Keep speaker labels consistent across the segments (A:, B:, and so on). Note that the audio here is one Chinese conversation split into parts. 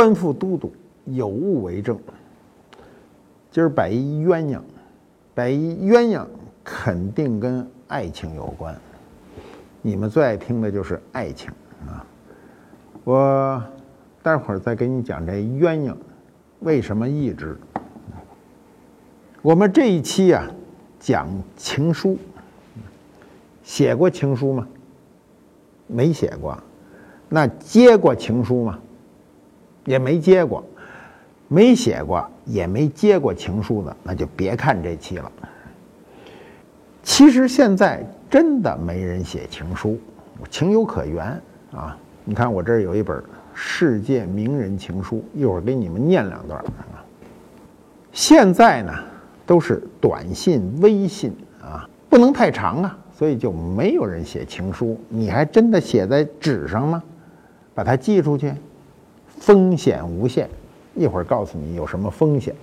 A: 官复都督，有物为证。今儿摆一鸳鸯，摆一鸳鸯肯定跟爱情有关。你们最爱听的就是爱情啊！我待会儿再给你讲这鸳鸯为什么一直。我们这一期啊讲情书，写过情书吗？没写过。那接过情书吗？也没接过，没写过，也没接过情书的，那就别看这期了。其实现在真的没人写情书，情有可原啊！你看我这儿有一本《世界名人情书》，一会儿给你们念两段啊。现在呢都是短信、微信啊，不能太长啊，所以就没有人写情书。你还真的写在纸上吗？把它寄出去？风险无限，一会儿告诉你有什么风险。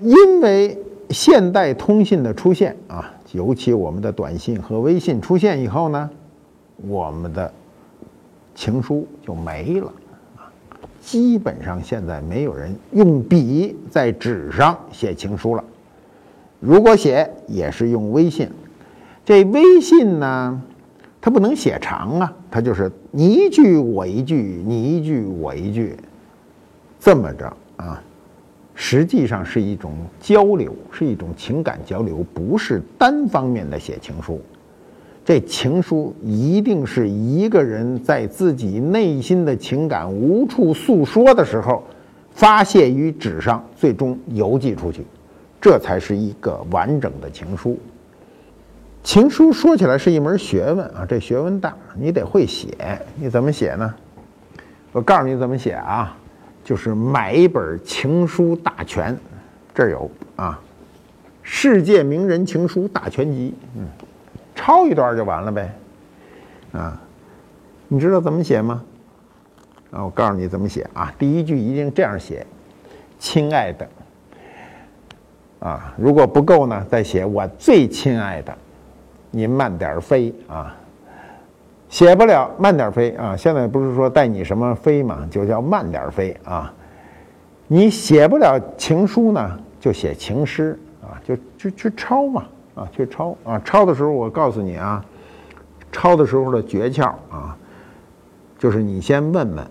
A: 因为现代通信的出现啊，尤其我们的短信和微信出现以后呢，我们的情书就没了啊。基本上现在没有人用笔在纸上写情书了，如果写也是用微信。这微信呢？他不能写长啊，他就是你一句我一句，你一句我一句，这么着啊，实际上是一种交流，是一种情感交流，不是单方面的写情书。这情书一定是一个人在自己内心的情感无处诉说的时候，发泄于纸上，最终邮寄出去，这才是一个完整的情书。情书说起来是一门学问啊，这学问大，你得会写。你怎么写呢？我告诉你怎么写啊，就是买一本情书大全，这儿有啊，《世界名人情书大全集》，嗯，抄一段就完了呗，啊，你知道怎么写吗？啊，我告诉你怎么写啊，第一句一定这样写：“亲爱的。”啊，如果不够呢，再写“我最亲爱的”。您慢点飞啊，写不了慢点飞啊。现在不是说带你什么飞嘛，就叫慢点飞啊。你写不了情书呢，就写情诗啊，就就去抄嘛啊，去抄啊。抄的时候我告诉你啊，抄的时候的诀窍啊，就是你先问问，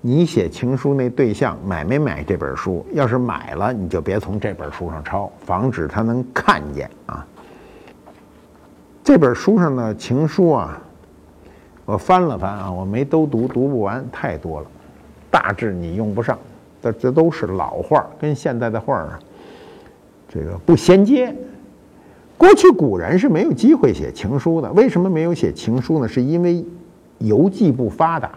A: 你写情书那对象买没买这本书？要是买了，你就别从这本书上抄，防止他能看见啊。这本书上的情书啊，我翻了翻啊，我没都读，读不完，太多了，大致你用不上。这这都是老画，跟现在的画啊，这个不衔接。过去古人是没有机会写情书的，为什么没有写情书呢？是因为邮寄不发达。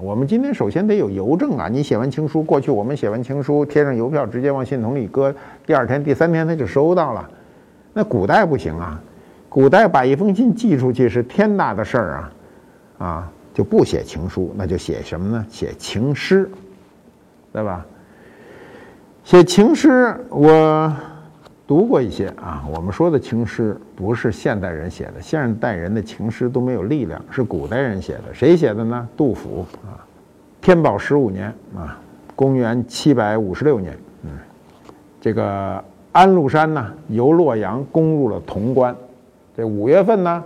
A: 我们今天首先得有邮政啊，你写完情书，过去我们写完情书贴上邮票，直接往信筒里搁，第二天、第三天他就收到了。那古代不行啊。古代把一封信寄出去是天大的事儿啊，啊，就不写情书，那就写什么呢？写情诗，对吧？写情诗，我读过一些啊。我们说的情诗不是现代人写的，现代人的情诗都没有力量，是古代人写的。谁写的呢？杜甫啊，天宝十五年啊，公元七百五十六年，嗯，这个安禄山呢，由洛阳攻入了潼关。这五月份呢，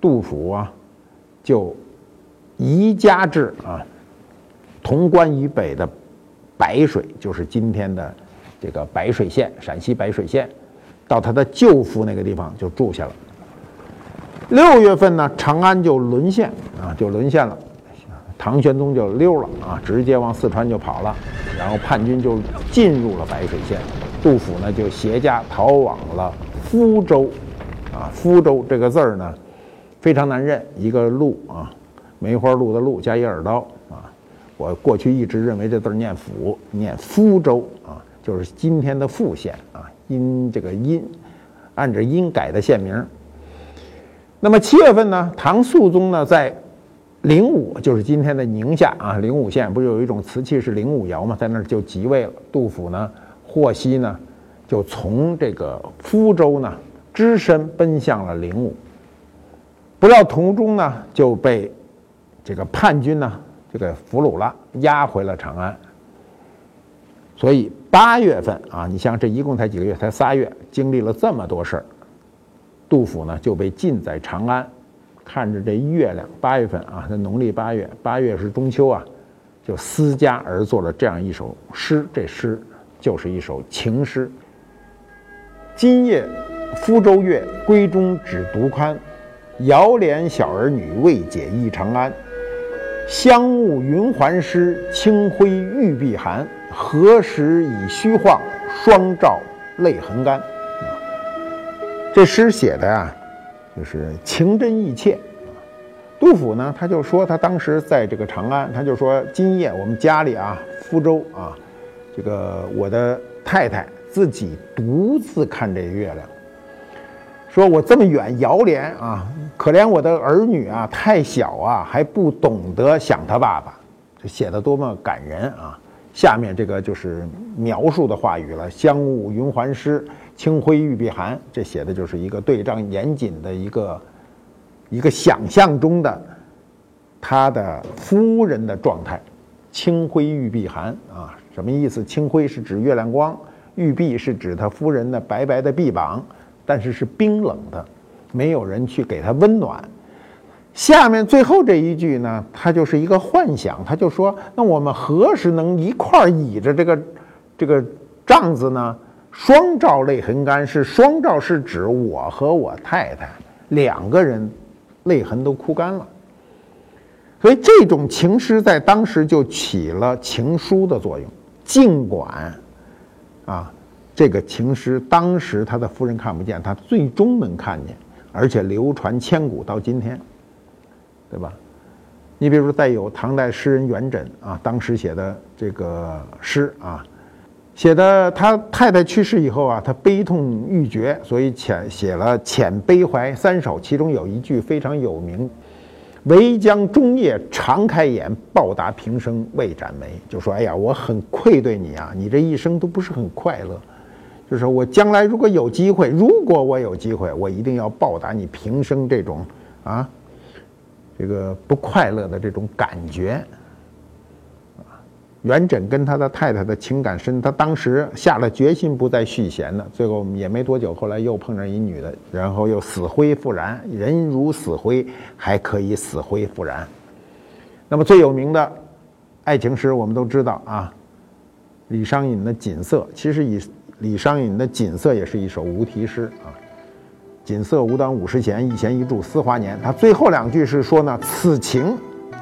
A: 杜甫啊，就移家至啊潼关以北的白水，就是今天的这个白水县，陕西白水县，到他的舅父那个地方就住下了。六月份呢，长安就沦陷啊，就沦陷了，唐玄宗就溜了啊，直接往四川就跑了，然后叛军就进入了白水县，杜甫呢就携家逃往了福州。啊，福州这个字儿呢，非常难认，一个路啊，梅花鹿的鹿加一耳刀啊。我过去一直认为这字儿念福，念福州啊，就是今天的富县啊，因这个因按着因改的县名。那么七月份呢，唐肃宗呢在灵武，就是今天的宁夏啊，灵武县不是有一种瓷器是灵武窑嘛，在那儿就即位了。杜甫呢，获悉呢，就从这个福州呢只身奔向了灵武，不料途中呢就被这个叛军呢就给俘虏了，押回了长安。所以八月份啊，你像这一共才几个月，才仨月，经历了这么多事儿。杜甫呢就被禁在长安，看着这月亮，八月份啊，这农历八月，八月是中秋啊，就思家而作了这样一首诗。这诗就是一首情诗。今夜福州月，闺中只独宽。遥怜小儿女，未解忆长安。香雾云鬟湿，清辉玉臂寒。何时已虚晃，双照泪痕干。这诗写的呀，就是情真意切。杜甫呢，他就说他当时在这个长安，他就说今夜我们家里啊，福州啊，这个我的太太自己独自看这月亮，说我这么远遥怜啊，可怜我的儿女啊，太小啊，还不懂得想他爸爸，这写的多么感人啊！下面这个就是描述的话语了：香雾云鬟湿。清辉玉臂寒，这写的就是一个对仗严谨的一个一个想象中的他的夫人的状态。清辉玉臂寒啊，什么意思？清辉是指月亮光，玉臂是指他夫人的白白的臂膀，但是是冰冷的，没有人去给他温暖。下面最后这一句呢，他就是一个幻想，他就说：那我们何时能一块儿倚着这个这个帐子呢？双照泪痕干，是双照是指我和我太太两个人泪痕都哭干了，所以这种情诗在当时就起了情书的作用。尽管啊，这个情诗当时他的夫人看不见，他最终能看见，而且流传千古到今天，对吧？你比如说，再有唐代诗人元稹啊，当时写的这个诗啊。写的他太太去世以后啊，他悲痛欲绝，所以遣写了《遣悲怀三首》，其中有一句非常有名：“唯将终夜长开眼，报答平生未展眉。”就说：“哎呀，我很愧对你啊，你这一生都不是很快乐。就是我将来如果有机会，如果我有机会，我一定要报答你平生这种啊，这个不快乐的这种感觉。”元稹跟他的太太的情感深，他当时下了决心不再续弦了。最后也没多久，后来又碰上一女的，然后又死灰复燃。人如死灰，还可以死灰复燃。那么最有名的爱情诗，我们都知道啊，李商隐的《锦瑟》。其实以李商隐的《锦瑟》也是一首无题诗啊。锦瑟无端五十弦，一弦一柱思华年。他最后两句是说呢，此情。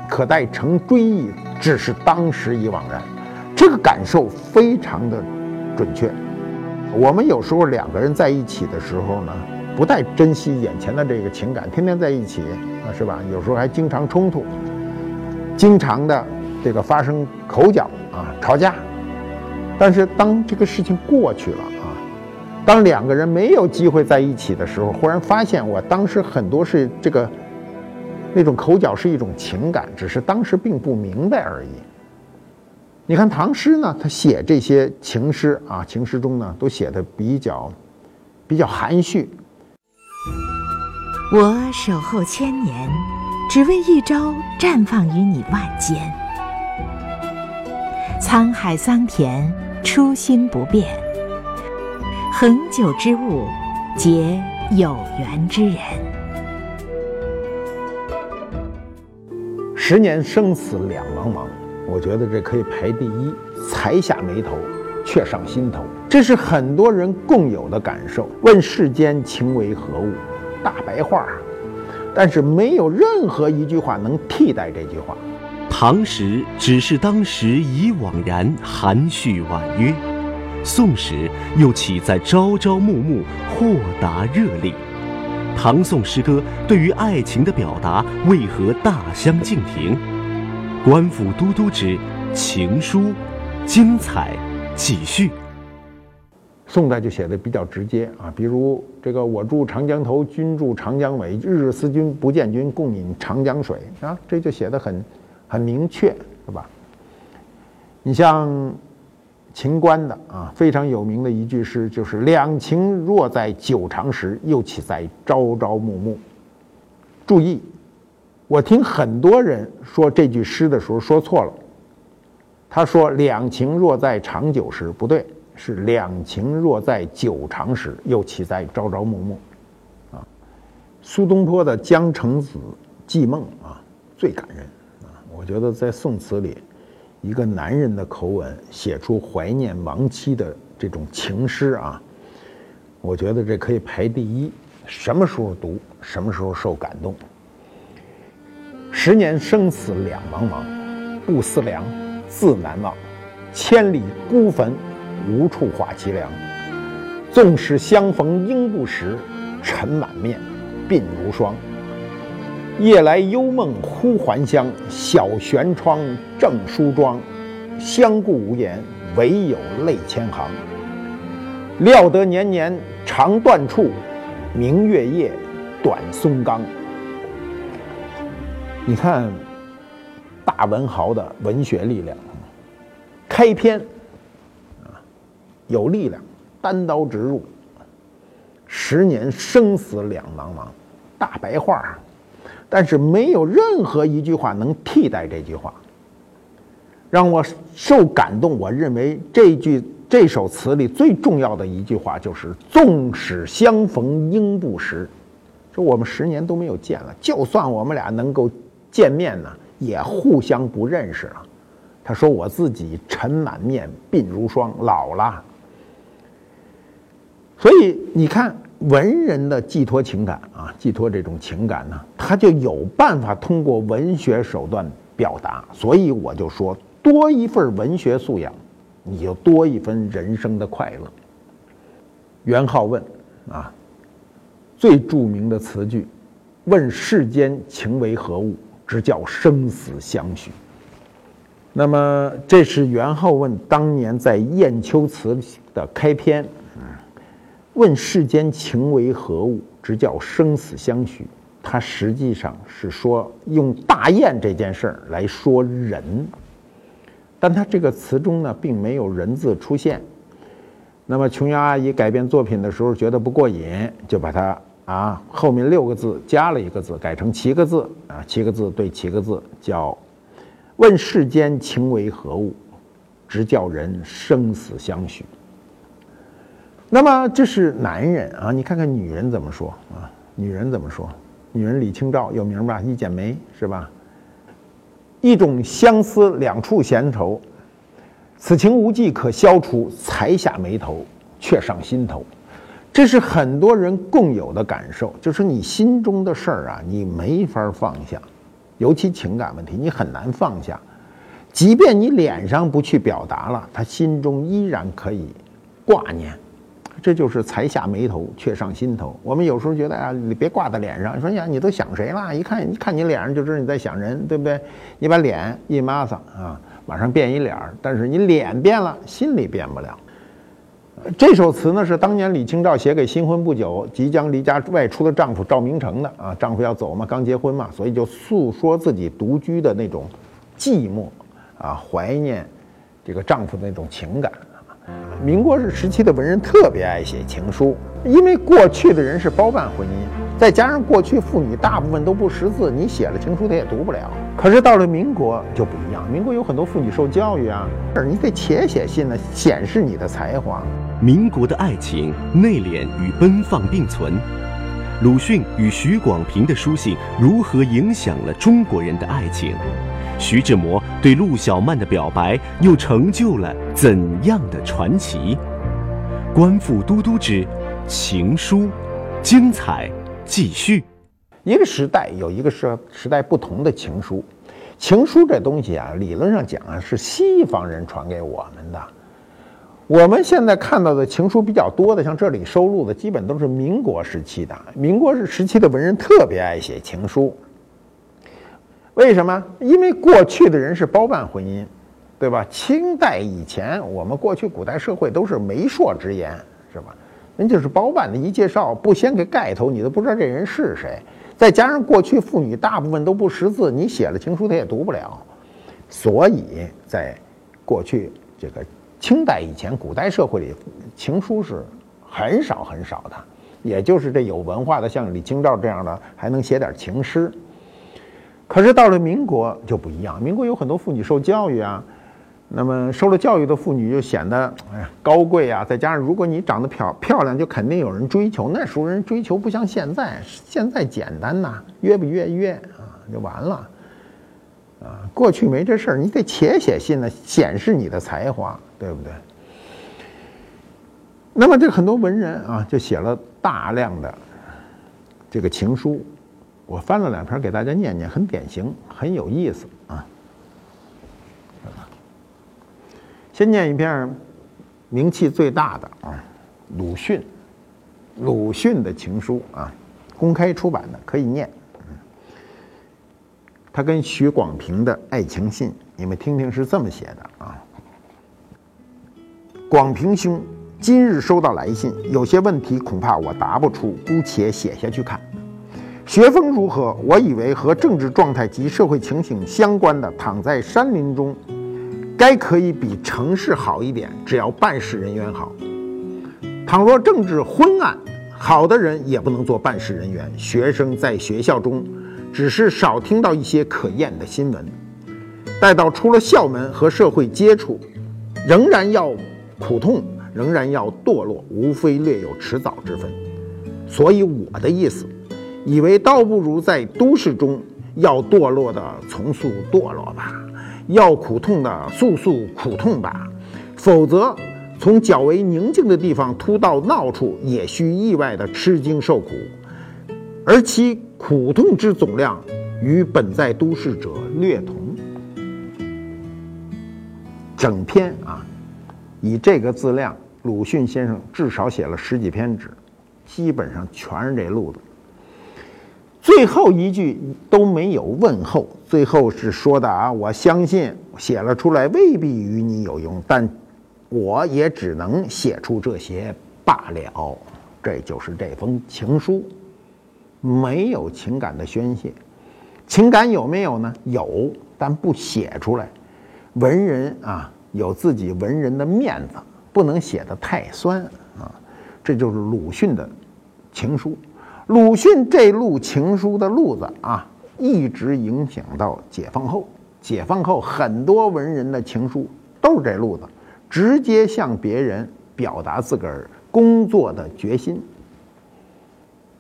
A: 可待成追忆，只是当时已惘然。这个感受非常的准确。我们有时候两个人在一起的时候呢，不太珍惜眼前的这个情感，天天在一起啊，是吧？有时候还经常冲突，经常的这个发生口角啊，吵架。但是当这个事情过去了啊，当两个人没有机会在一起的时候，忽然发现我当时很多是这个。那种口角是一种情感，只是当时并不明白而已。你看唐诗呢，他写这些情诗啊，情诗中呢都写的比较比较含蓄。
B: 我守候千年，只为一朝绽放于你万间。沧海桑田，初心不变。恒久之物，结有缘之人。
A: 十年生死两茫茫，我觉得这可以排第一。才下眉头，却上心头，这是很多人共有的感受。问世间情为何物？大白话，但是没有任何一句话能替代这句话。
C: 唐时只是当时已惘然，含蓄婉约；宋时又岂在朝朝暮暮，豁达热烈。唐宋诗歌对于爱情的表达为何大相径庭？官府都督之情书，精彩继续。
A: 宋代就写的比较直接啊，比如这个“我住长江头，君住长江尾，日日思君不见君，共饮长江水”啊，这就写的很很明确，是吧？你像秦观的啊，非常有名的一句诗就是“两情若在久长时，又岂在朝朝暮暮”。注意，我听很多人说这句诗的时候说错了，他说“两情若在长久时”，不对。是两情若在久长时，又岂在朝朝暮暮？啊，苏东坡的《江城子·寄梦》啊，最感人！我觉得在宋词里，一个男人的口吻写出怀念亡妻的这种情诗啊，我觉得这可以排第一。什么时候读，什么时候受感动。十年生死两茫茫，不思量，自难忘。千里孤坟。无处话凄凉，纵使相逢应不识，尘满面，鬓如霜。夜来幽梦忽还乡，小轩窗，正梳妆。相顾无言，唯有泪千行。料得年年肠断处，明月夜，短松冈。你看，大文豪的文学力量，开篇啊。有力量，单刀直入。十年生死两茫茫，大白话，但是没有任何一句话能替代这句话，让我受感动。我认为这句这首词里最重要的一句话就是“纵使相逢应不识”，说我们十年都没有见了，就算我们俩能够见面呢，也互相不认识了。他说：“我自己尘满面，鬓如霜，老了。”所以你看，文人的寄托情感啊，寄托这种情感呢，他就有办法通过文学手段表达。所以我就说，多一份文学素养，你就多一分人生的快乐。元好问啊，最著名的词句：“问世间情为何物，直教生死相许。”那么，这是元好问当年在《雁丘词》的开篇。问世间情为何物，直叫生死相许。它实际上是说用大雁这件事儿来说人，但他这个词中呢，并没有人字出现。那么琼瑶阿姨改编作品的时候觉得不过瘾，就把它啊后面六个字加了一个字，改成七个字啊，七个字对七个字，叫问世间情为何物，直叫人生死相许。那么这是男人啊，你看看女人怎么说啊？女人怎么说？女人李清照有名吧？一剪梅是吧？一种相思，两处闲愁，此情无计可消除，才下眉头，却上心头。这是很多人共有的感受，就是你心中的事儿啊，你没法放下，尤其情感问题，你很难放下。即便你脸上不去表达了，他心中依然可以挂念。这就是才下眉头，却上心头。我们有时候觉得啊，你别挂在脸上。说呀，你都想谁了？一看，一看你脸上就知道你在想人，对不对？你把脸一抹上啊，马上变一脸。但是你脸变了，心里变不了。这首词呢，是当年李清照写给新婚不久、即将离家外出的丈夫赵明诚的啊。丈夫要走嘛，刚结婚嘛，所以就诉说自己独居的那种寂寞啊，怀念这个丈夫的那种情感。民国时期的文人特别爱写情书，因为过去的人是包办婚姻，再加上过去妇女大部分都不识字，你写了情书她也读不了。可是到了民国就不一样，民国有很多妇女受教育啊，你得且写信呢，显示你的才华。
C: 民国的爱情内敛与奔放并存，鲁迅与许广平的书信如何影响了中国人的爱情？徐志摩对陆小曼的表白又成就了怎样的传奇？官复都督之情书，精彩继续。
A: 一个时代有一个时时代不同的情书，情书这东西啊，理论上讲啊是西方人传给我们的。我们现在看到的情书比较多的，像这里收录的，基本都是民国时期的。民国时期的文人特别爱写情书，为什么？因为过去的人是包办婚姻，对吧？清代以前，我们过去古代社会都是媒妁之言，是吧？人就是包办的，一介绍不先给盖头，你都不知道这人是谁。再加上过去妇女大部分都不识字，你写了情书他也读不了，所以在过去这个。清代以前，古代社会里情书是很少很少的，也就是这有文化的，像李清照这样的，还能写点情诗。可是到了民国就不一样，民国有很多妇女受教育啊，那么受了教育的妇女就显得哎呀高贵啊，再加上如果你长得漂漂亮，就肯定有人追求。那时候人追求不像现在，现在简单呐，约不约约啊就完了。啊，过去没这事儿，你得且写信呢，显示你的才华，对不对？那么这很多文人啊，就写了大量的这个情书，我翻了两篇给大家念念，很典型，很有意思啊。先念一篇名气最大的啊，鲁迅，鲁迅的情书啊，公开出版的，可以念。他跟许广平的爱情信，你们听听是这么写的啊。广平兄，今日收到来信，有些问题恐怕我答不出，姑且写下去看。学风如何？我以为和政治状态及社会情形相关的，躺在山林中，该可以比城市好一点，只要办事人员好。倘若政治昏暗，好的人也不能做办事人员。学生在学校中。只是少听到一些可厌的新闻，待到出了校门和社会接触，仍然要苦痛，仍然要堕落，无非略有迟早之分。所以我的意思，以为倒不如在都市中要堕落的从速堕落吧，要苦痛的速速苦痛吧，否则从较为宁静的地方突到闹处，也需意外的吃惊受苦，而其。苦痛之总量与本在都市者略同。整篇啊，以这个字量，鲁迅先生至少写了十几篇纸，基本上全是这路子。最后一句都没有问候，最后是说的啊，我相信写了出来未必与你有用，但我也只能写出这些罢了。这就是这封情书。没有情感的宣泄，情感有没有呢？有，但不写出来。文人啊，有自己文人的面子，不能写的太酸啊。这就是鲁迅的情书。鲁迅这路情书的路子啊，一直影响到解放后。解放后，很多文人的情书都是这路子，直接向别人表达自个儿工作的决心。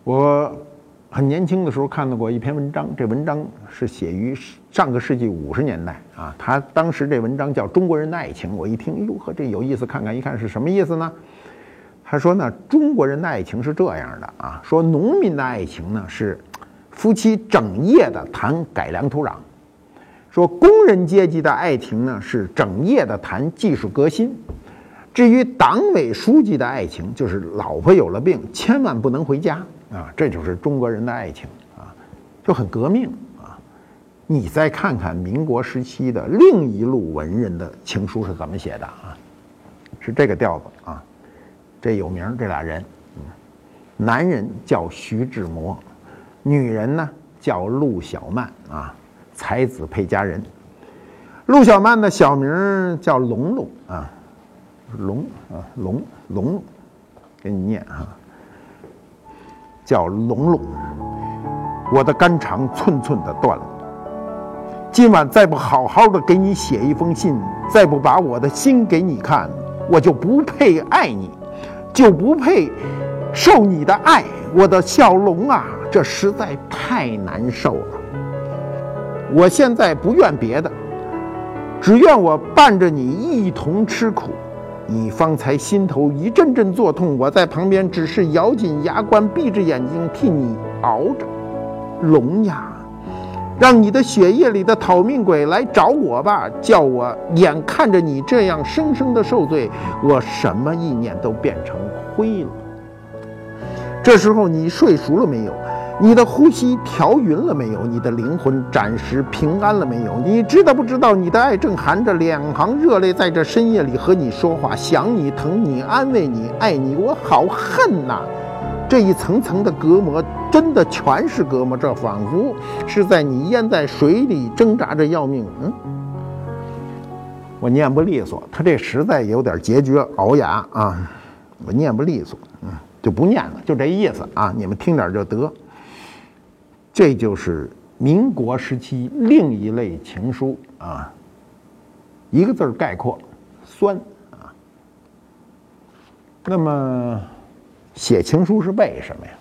A: 我。很年轻的时候看到过一篇文章，这文章是写于上个世纪五十年代啊。他当时这文章叫《中国人的爱情》，我一听，哟呵，这有意思，看看一看是什么意思呢？他说呢，中国人的爱情是这样的啊，说农民的爱情呢是夫妻整夜的谈改良土壤，说工人阶级的爱情呢是整夜的谈技术革新，至于党委书记的爱情，就是老婆有了病，千万不能回家。啊，这就是中国人的爱情啊，就很革命啊！你再看看民国时期的另一路文人的情书是怎么写的啊？是这个调子啊，这有名这俩人，男人叫徐志摩，女人呢叫陆小曼啊，才子配佳人。陆小曼的小名叫龙龙啊，龙啊龙龙，给你念啊。叫龙龙，我的肝肠寸寸的断了。今晚再不好好的给你写一封信，再不把我的心给你看，我就不配爱你，就不配受你的爱。我的小龙啊，这实在太难受了。我现在不怨别的，只怨我伴着你一同吃苦。你方才心头一阵阵作痛，我在旁边只是咬紧牙关，闭着眼睛替你熬着。聋呀，让你的血液里的讨命鬼来找我吧，叫我眼看着你这样生生的受罪，我什么意念都变成灰了。这时候你睡熟了没有？你的呼吸调匀了没有？你的灵魂暂时平安了没有？你知道不知道？你的爱正含着两行热泪，在这深夜里和你说话，想你，疼你，安慰你，爱你，我好恨呐！这一层层的隔膜，真的全是隔膜，这仿佛是在你淹在水里挣扎着要命。嗯，我念不利索，他这实在有点结局熬牙啊，我念不利索，嗯，就不念了，就这意思啊，你们听点就得。这就是民国时期另一类情书啊，一个字儿概括，酸啊。那么写情书是为什么呀？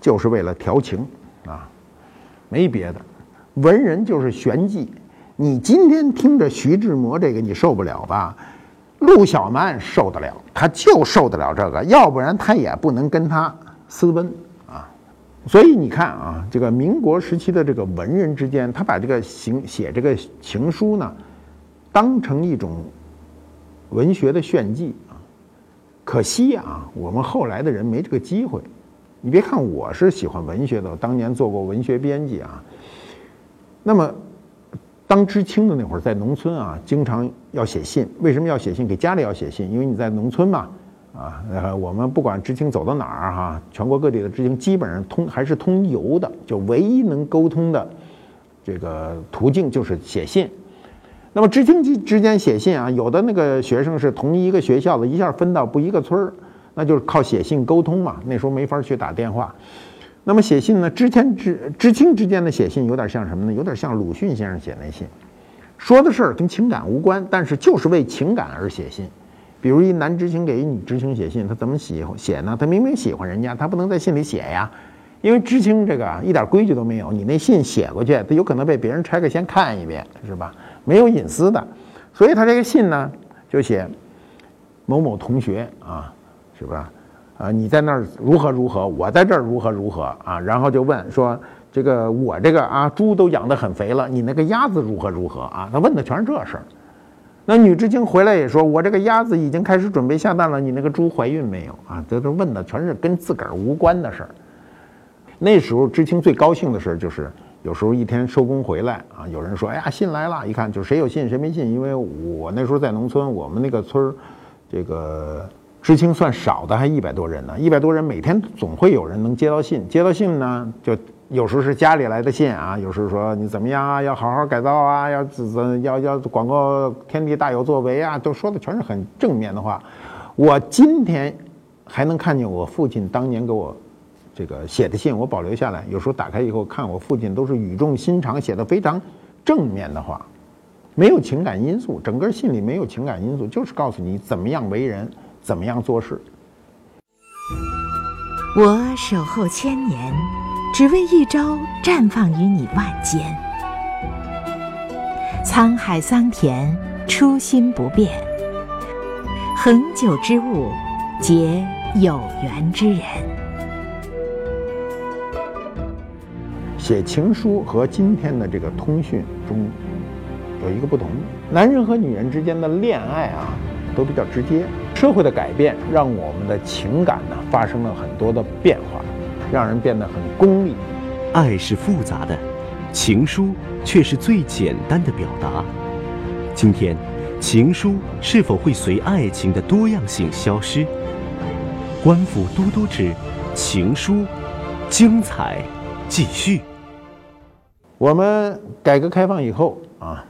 A: 就是为了调情啊，没别的。文人就是玄机。你今天听着徐志摩这个，你受不了吧？陆小曼受得了，他就受得了这个，要不然他也不能跟他私奔。所以你看啊，这个民国时期的这个文人之间，他把这个行写这个情书呢，当成一种文学的炫技啊。可惜啊，我们后来的人没这个机会。你别看我是喜欢文学的，我当年做过文学编辑啊。那么，当知青的那会儿，在农村啊，经常要写信。为什么要写信？给家里要写信，因为你在农村嘛。啊，呃，我们不管知青走到哪儿哈，全国各地的知青基本上通还是通邮的，就唯一能沟通的这个途径就是写信。那么知青之之间写信啊，有的那个学生是同一个学校的，一下分到不一个村儿，那就是靠写信沟通嘛。那时候没法去打电话。那么写信呢，知青之知青之间的写信有点像什么呢？有点像鲁迅先生写那信，说的事儿跟情感无关，但是就是为情感而写信。比如一男知青给一女知青写信，他怎么喜写呢？他明明喜欢人家，他不能在信里写呀，因为知青这个一点规矩都没有，你那信写过去，他有可能被别人拆开先看一遍，是吧？没有隐私的，所以他这个信呢，就写某某同学啊，是吧？啊，你在那儿如何如何，我在这儿如何如何啊？然后就问说，这个我这个啊，猪都养得很肥了，你那个鸭子如何如何啊？他问的全是这事儿。那女知青回来也说：“我这个鸭子已经开始准备下蛋了，你那个猪怀孕没有啊？”这都问的全是跟自个儿无关的事儿。那时候知青最高兴的事儿就是，有时候一天收工回来啊，有人说：“哎呀，信来了！”一看就谁有信谁没信，因为我那时候在农村，我们那个村儿，这个知青算少的，还一百多人呢。一百多人每天总会有人能接到信，接到信呢就。有时候是家里来的信啊，有时候说你怎么样啊，要好好改造啊，要怎要要广告天地大有作为啊，都说的全是很正面的话。我今天还能看见我父亲当年给我这个写的信，我保留下来。有时候打开以后看，我父亲都是语重心长，写的非常正面的话，没有情感因素，整个信里没有情感因素，就是告诉你怎么样为人，怎么样做事。
B: 我守候千年。只为一朝绽放于你万间，沧海桑田，初心不变。恒久之物，结有缘之人。
A: 写情书和今天的这个通讯中有一个不同，男人和女人之间的恋爱啊，都比较直接。社会的改变让我们的情感呢发生了很多的变化。让人变得很功利。
C: 爱是复杂的，情书却是最简单的表达。今天，情书是否会随爱情的多样性消失？官府都督之情书，精彩继续。
A: 我们改革开放以后啊，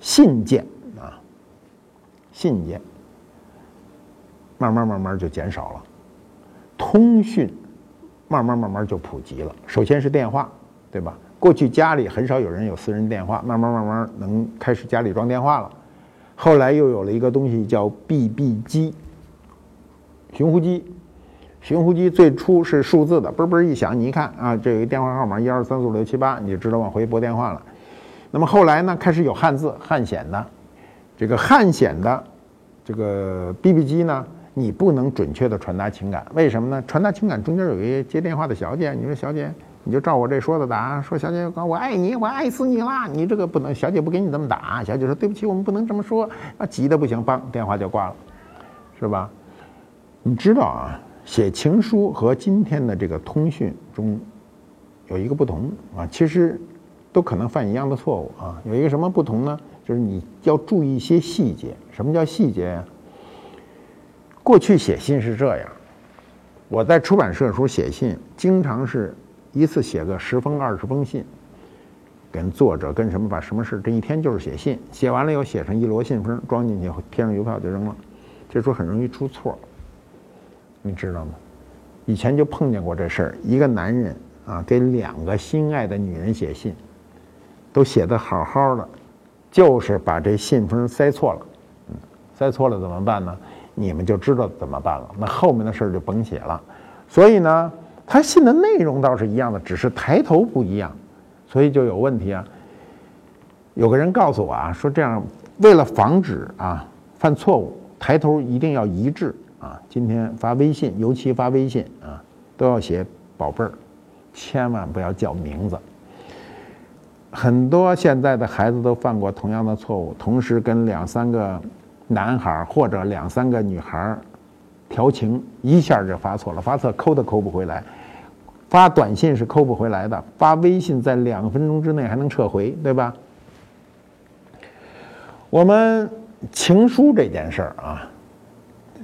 A: 信件啊，信件慢慢慢慢就减少了，通讯。慢慢慢慢就普及了。首先是电话，对吧？过去家里很少有人有私人电话，慢慢慢慢能开始家里装电话了。后来又有了一个东西叫 BB 机，寻呼机。寻呼机最初是数字的，嘣嘣一响，你一看啊，这有一电话号码一二三四五六七八，你就知道往回拨电话了。那么后来呢，开始有汉字汉显的，这个汉显的这个 BB 机呢。你不能准确的传达情感，为什么呢？传达情感中间有一个接电话的小姐，你说小姐，你就照我这说的打。说小姐，我爱你，我爱死你啦！你这个不能，小姐不给你这么打。小姐说对不起，我们不能这么说。啊，急的不行，梆，电话就挂了，是吧？你知道啊，写情书和今天的这个通讯中有一个不同啊，其实都可能犯一样的错误啊。有一个什么不同呢？就是你要注意一些细节。什么叫细节呀？过去写信是这样，我在出版社的时候写信，经常是一次写个十封二十封信，跟作者跟什么把什么事，这一天就是写信，写完了以后写成一摞信封，装进去贴上邮票就扔了，这时候很容易出错。你知道吗？以前就碰见过这事儿。一个男人啊，给两个心爱的女人写信，都写的好好的，就是把这信封塞错了。嗯，塞错了怎么办呢？你们就知道怎么办了。那后面的事儿就甭写了。所以呢，他信的内容倒是一样的，只是抬头不一样，所以就有问题啊。有个人告诉我啊，说这样为了防止啊犯错误，抬头一定要一致。啊，今天发微信，尤其发微信啊，都要写宝贝儿，千万不要叫名字。很多现在的孩子都犯过同样的错误，同时跟两三个男孩或者两三个女孩调情，一下就发错了，发错抠都抠不回来。发短信是抠不回来的，发微信在两分钟之内还能撤回，对吧？我们情书这件事儿啊。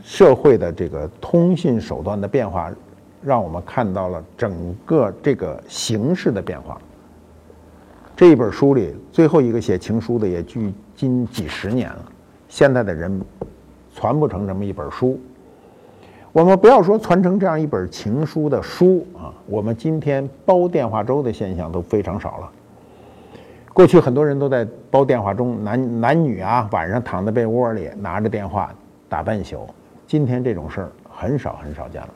A: 社会的这个通信手段的变化，让我们看到了整个这个形式的变化。这一本书里最后一个写情书的也距今几十年了，现在的人传不成这么一本书。我们不要说传承这样一本情书的书啊，我们今天煲电话粥的现象都非常少了。过去很多人都在煲电话粥，男男女啊，晚上躺在被窝里拿着电话打半宿。今天这种事儿很少很少见了。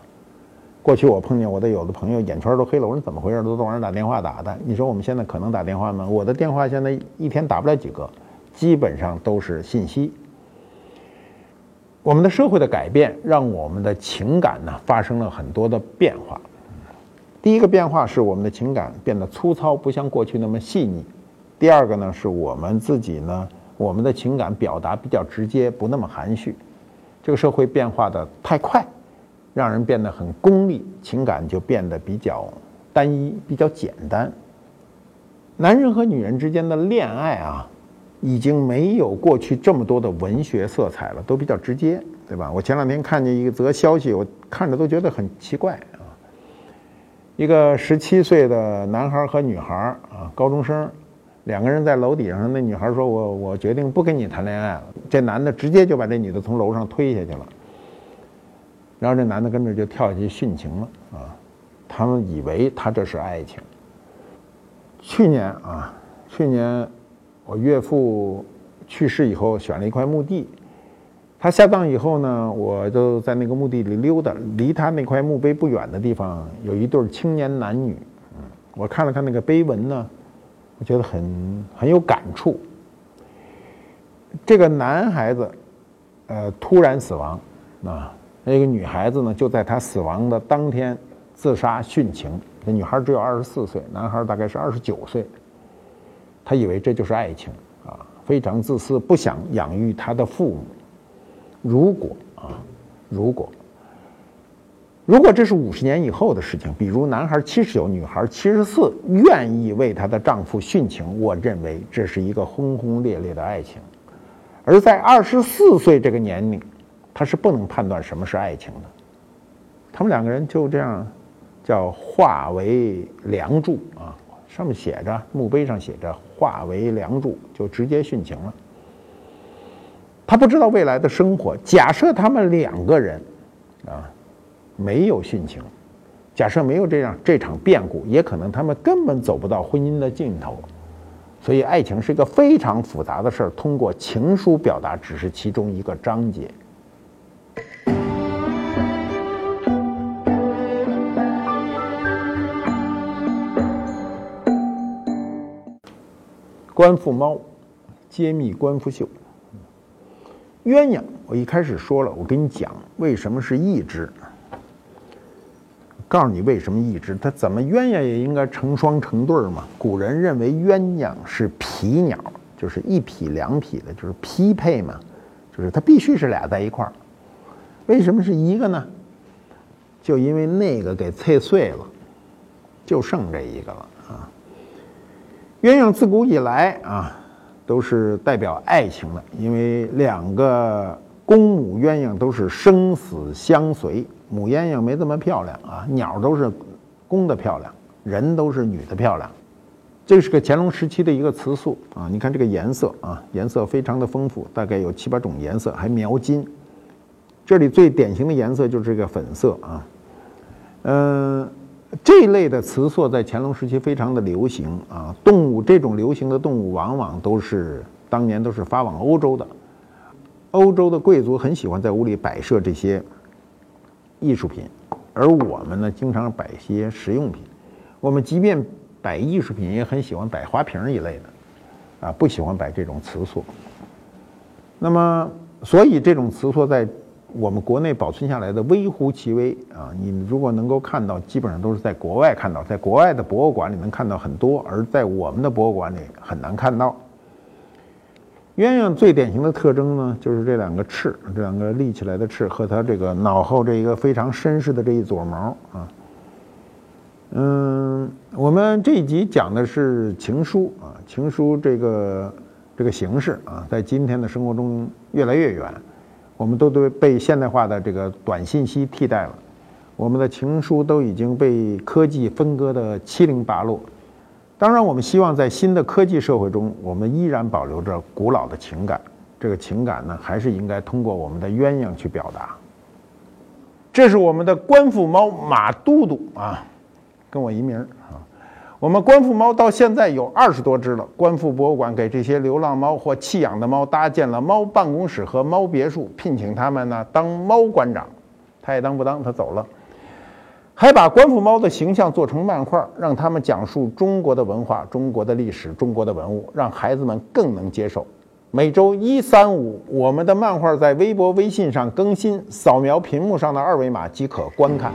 A: 过去我碰见我的有的朋友眼圈都黑了，我说怎么回事？都晚上打电话打的。你说我们现在可能打电话吗？我的电话现在一天打不了几个，基本上都是信息。我们的社会的改变让我们的情感呢发生了很多的变化。第一个变化是我们的情感变得粗糙，不像过去那么细腻。第二个呢是我们自己呢，我们的情感表达比较直接，不那么含蓄。这个社会变化的太快，让人变得很功利，情感就变得比较单一、比较简单。男人和女人之间的恋爱啊，已经没有过去这么多的文学色彩了，都比较直接，对吧？我前两天看见一则消息，我看着都觉得很奇怪啊。一个十七岁的男孩和女孩啊，高中生。两个人在楼底上，那女孩说：“我我决定不跟你谈恋爱了。”这男的直接就把这女的从楼上推下去了，然后这男的跟着就跳下去殉情了啊！他们以为他这是爱情。去年啊，去年我岳父去世以后，选了一块墓地，他下葬以后呢，我就在那个墓地里溜达，离他那块墓碑不远的地方有一对青年男女，嗯，我看了看那个碑文呢。我觉得很很有感触。这个男孩子，呃，突然死亡，啊，那个女孩子呢，就在他死亡的当天自杀殉情。那女孩只有二十四岁，男孩大概是二十九岁。他以为这就是爱情，啊，非常自私，不想养育他的父母。如果啊，如果。如果这是五十年以后的事情，比如男孩七十九，女孩七十四，愿意为她的丈夫殉情，我认为这是一个轰轰烈烈的爱情。而在二十四岁这个年龄，他是不能判断什么是爱情的。他们两个人就这样，叫化为梁祝啊，上面写着墓碑上写着化为梁祝，就直接殉情了。他不知道未来的生活。假设他们两个人，啊。没有殉情，假设没有这样这场变故，也可能他们根本走不到婚姻的尽头。所以，爱情是一个非常复杂的事儿，通过情书表达只是其中一个章节。官复猫，揭秘官复秀。鸳鸯，我一开始说了，我跟你讲为什么是一只。告诉你为什么一只，它怎么鸳鸯也应该成双成对嘛。古人认为鸳鸯是匹鸟，就是一匹两匹的，就是匹配嘛，就是它必须是俩在一块儿。为什么是一个呢？就因为那个给碎碎了，就剩这一个了。鸳鸯自古以来啊，都是代表爱情的，因为两个公母鸳鸯都是生死相随。母鸳鸯没这么漂亮啊，鸟都是公的漂亮，人都是女的漂亮。这是个乾隆时期的一个词素啊，你看这个颜色啊，颜色非常的丰富，大概有七八种颜色，还描金。这里最典型的颜色就是这个粉色啊，嗯，这类的瓷塑在乾隆时期非常的流行啊。动物这种流行的动物，往往都是当年都是发往欧洲的，欧洲的贵族很喜欢在屋里摆设这些。艺术品，而我们呢，经常摆些实用品。我们即便摆艺术品，也很喜欢摆花瓶一类的，啊，不喜欢摆这种瓷塑。那么，所以这种瓷塑在我们国内保存下来的微乎其微啊。你如果能够看到，基本上都是在国外看到，在国外的博物馆里能看到很多，而在我们的博物馆里很难看到。鸳鸯最典型的特征呢，就是这两个翅，这两个立起来的翅和它这个脑后这一个非常绅士的这一撮毛啊。嗯，我们这一集讲的是情书啊，情书这个这个形式啊，在今天的生活中越来越远，我们都都被现代化的这个短信息替代了，我们的情书都已经被科技分割的七零八落。当然，我们希望在新的科技社会中，我们依然保留着古老的情感。这个情感呢，还是应该通过我们的鸳鸯去表达。这是我们的官府猫马都督啊，跟我一名儿。我们观复猫到现在有二十多只了。观复博物馆给这些流浪猫或弃养的猫搭建了猫办公室和猫别墅，聘请他们呢当猫馆长，他也当不当，他走了。还把观复猫的形象做成漫画，让他们讲述中国的文化、中国的历史、中国的文物，让孩子们更能接受。每周一、三、五，我们的漫画在微博、微信上更新，扫描屏幕上的二维码即可观看。